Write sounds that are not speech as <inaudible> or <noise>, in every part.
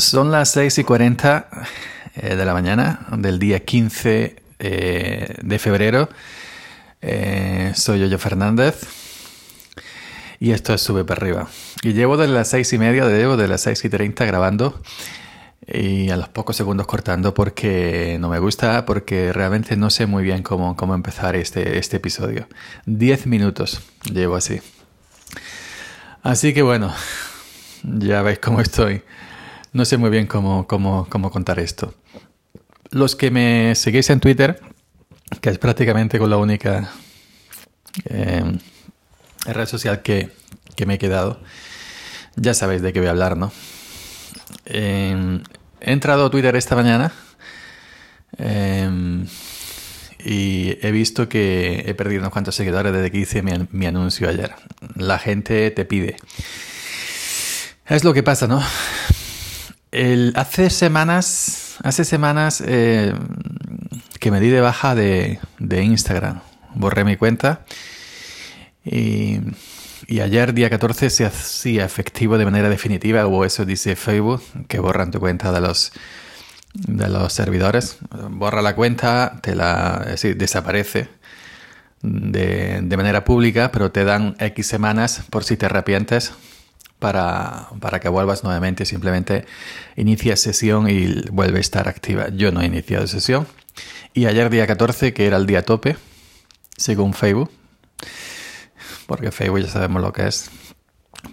Son las 6 y 40 eh, de la mañana del día 15 eh, de febrero. Eh, soy Yoyo Fernández y esto es Sube para arriba. Y llevo desde las 6 y media, de las 6 y 30 grabando y a los pocos segundos cortando porque no me gusta, porque realmente no sé muy bien cómo, cómo empezar este, este episodio. 10 minutos llevo así. Así que bueno, ya veis cómo estoy. No sé muy bien cómo, cómo, cómo contar esto. Los que me seguís en Twitter, que es prácticamente con la única eh, red social que, que, me he quedado, ya sabéis de qué voy a hablar, ¿no? Eh, he entrado a Twitter esta mañana eh, y he visto que he perdido unos cuantos seguidores desde que hice mi, mi anuncio ayer. La gente te pide. Es lo que pasa, ¿no? El, hace semanas, hace semanas eh, que me di de baja de, de, Instagram. Borré mi cuenta y, y, ayer, día 14, se hacía efectivo de manera definitiva, o eso dice Facebook, que borran tu cuenta de los, de los servidores. Borra la cuenta, te la desaparece de, de manera pública, pero te dan X semanas por si te arrepientes para, para, que vuelvas nuevamente. Simplemente inicia sesión y vuelve a estar activa. Yo no he iniciado sesión. Y ayer día 14, que era el día tope, según Facebook, porque Facebook ya sabemos lo que es,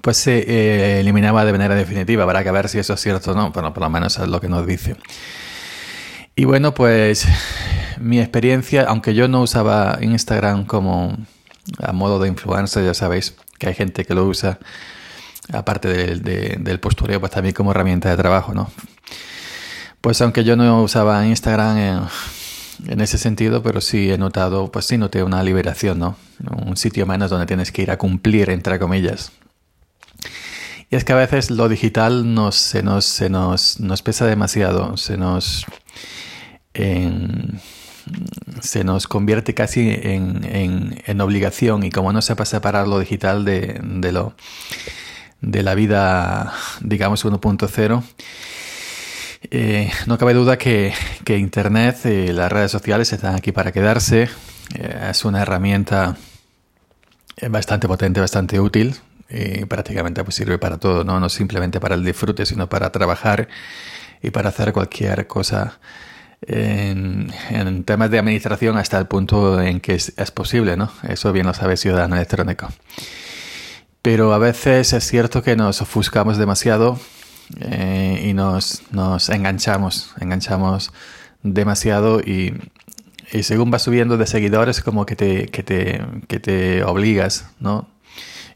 pues se eh, eliminaba de manera definitiva. Habrá que ver si eso es cierto o no, pero por lo menos es lo que nos dice. Y bueno, pues mi experiencia, aunque yo no usaba Instagram como a modo de influencer, ya sabéis que hay gente que lo usa aparte de, de, del postureo, pues también como herramienta de trabajo, ¿no? Pues aunque yo no usaba Instagram en, ese sentido, pero sí he notado, pues sí noté una liberación, ¿no? Un sitio menos donde tienes que ir a cumplir, entre comillas. Y es que a veces lo digital nos, se, nos, se nos, pesa demasiado, se nos, se nos convierte casi en, en, obligación y como no sepa separar lo digital de, de lo de la vida, digamos, 1.0, eh, no cabe duda que, que Internet y las redes sociales están aquí para quedarse. Eh, es una herramienta bastante potente, bastante útil y prácticamente pues, sirve para todo, ¿no? no simplemente para el disfrute, sino para trabajar y para hacer cualquier cosa en, temas de administración hasta el punto en que es, es posible, ¿no? Eso bien lo sabe Ciudadano Electrónico. Pero a veces es cierto que nos ofuscamos demasiado eh, y nos, nos, enganchamos, enganchamos demasiado y, y, según va subiendo de seguidores como que te, que te, que te obligas, ¿no?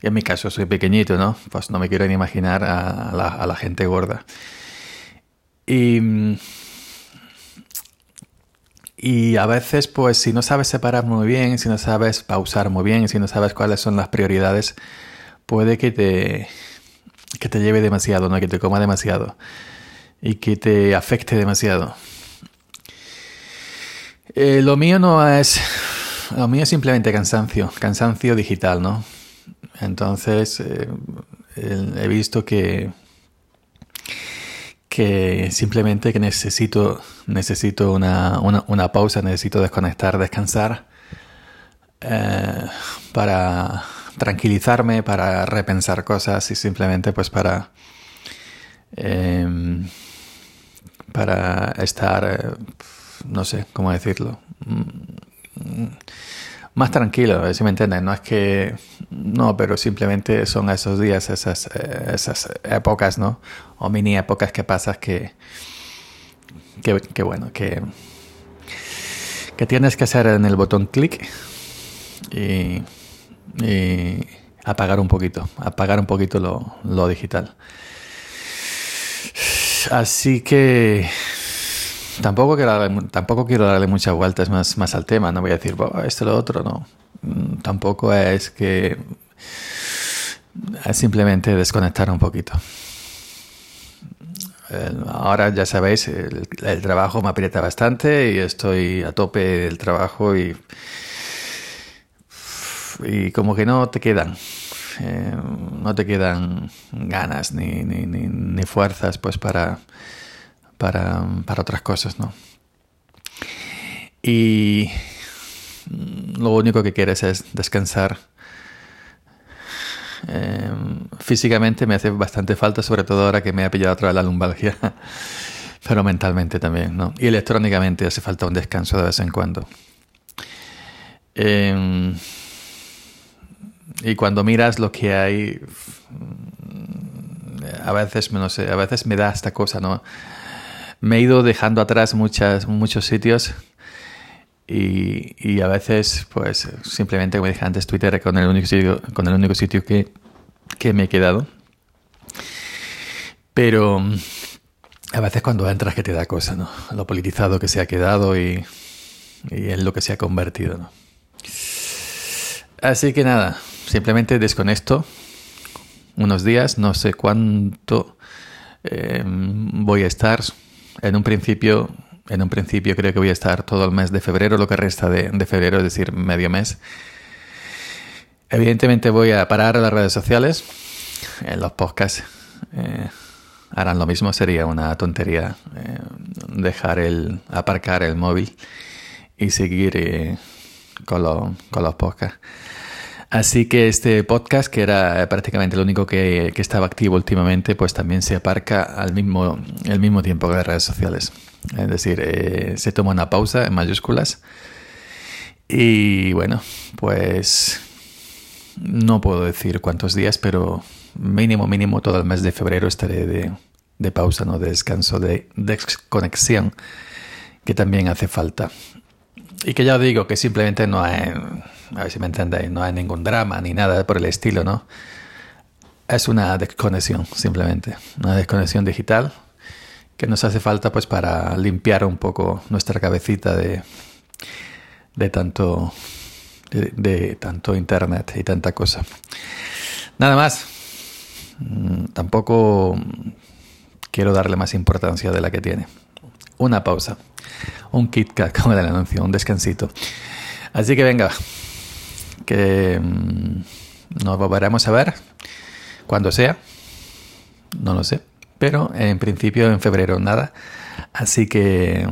Y en mi caso soy pequeñito, ¿no? Pues no me quiero ni imaginar a la, a la gente gorda. Y, y a veces, pues si no sabes separar muy bien, si no sabes pausar muy bien, si no sabes cuáles son las prioridades, puede que te, que te lleve demasiado, ¿no? que te coma demasiado y que te afecte demasiado. Eh, lo mío no es. Lo mío es simplemente cansancio, cansancio digital, ¿no? Entonces eh, he visto que que simplemente que necesito necesito una, una, pausa, necesito desconectar, descansar eh, para tranquilizarme, para repensar cosas y simplemente pues para eh, para estar eh, no sé cómo decirlo mm, más tranquilo, si me entienden, no es que no, pero simplemente son esos días, esas, eh, esas épocas, ¿no? O mini épocas que pasas que, que, que bueno, que, que tienes que hacer en el botón clic y y apagar un poquito, apagar un poquito lo, lo digital. Así que tampoco quiero darle, tampoco quiero darle muchas vueltas más, al tema, no voy a decir, oh, esto lo otro, no. Mm, tampoco es que es simplemente desconectar un poquito. Ahora ya sabéis, el trabajo me aprieta bastante y estoy a tope del trabajo y y como que no te quedan. eh, no te quedan ganas ni, ni, ni, fuerzas pues para, para, para, otras cosas, ¿no? Y lo único que quieres es descansar. Eh, físicamente me hace bastante falta, sobre todo ahora que me ha pillado otra vez la lumbalgia, <laughs> pero mentalmente también, ¿no? Y electrónicamente hace falta un descanso de vez en cuando. Eh, y cuando miras lo que hay, a veces, no sé, a veces me da esta cosa, ¿no? Me he ido dejando atrás muchas, muchos sitios y, y, a veces, pues, simplemente, como dije antes, Twitter con el único sitio, con el único sitio que, que me he quedado. Pero a veces cuando entras que te da cosa, ¿no? Lo politizado que se ha quedado y, y en lo que se ha convertido, ¿no? Así que nada, simplemente desconecto unos días, no sé cuánto eh, voy a estar. En un principio, en un principio creo que voy a estar todo el mes de febrero, lo que resta de, febrero, es decir, medio mes. Evidentemente voy a parar las redes sociales, en los podcasts. Eh, harán lo mismo, sería una tontería eh, dejar el, aparcar el móvil y seguir con, con los podcasts. Así que este podcast, que era prácticamente el único que, estaba activo últimamente, pues también se aparca al mismo, el mismo tiempo que las redes sociales. Es decir, eh, se toma una pausa en mayúsculas. Y bueno, pues no puedo decir cuántos días, pero mínimo, mínimo todo el mes de febrero estaré de, pausa, ¿no? de descanso, de desconexión, que también hace falta. Y que ya digo que simplemente no hay a ver si me entendéis, no hay ningún drama ni nada por el estilo, ¿no? Es una desconexión, simplemente, una desconexión digital que nos hace falta pues para limpiar un poco nuestra cabecita de, de tanto de, tanto internet y tanta cosa. Nada más. Mm, tampoco quiero darle más importancia de la que tiene. Una pausa. Un Kit Kat, <laughs> como el anuncio, un descansito. Así que venga, que mm, nos volveremos a ver cuando sea, no lo sé, pero en principio en febrero nada. Así que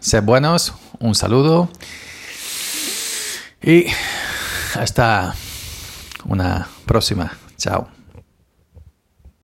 sed buenos, un saludo y hasta una próxima. Chao.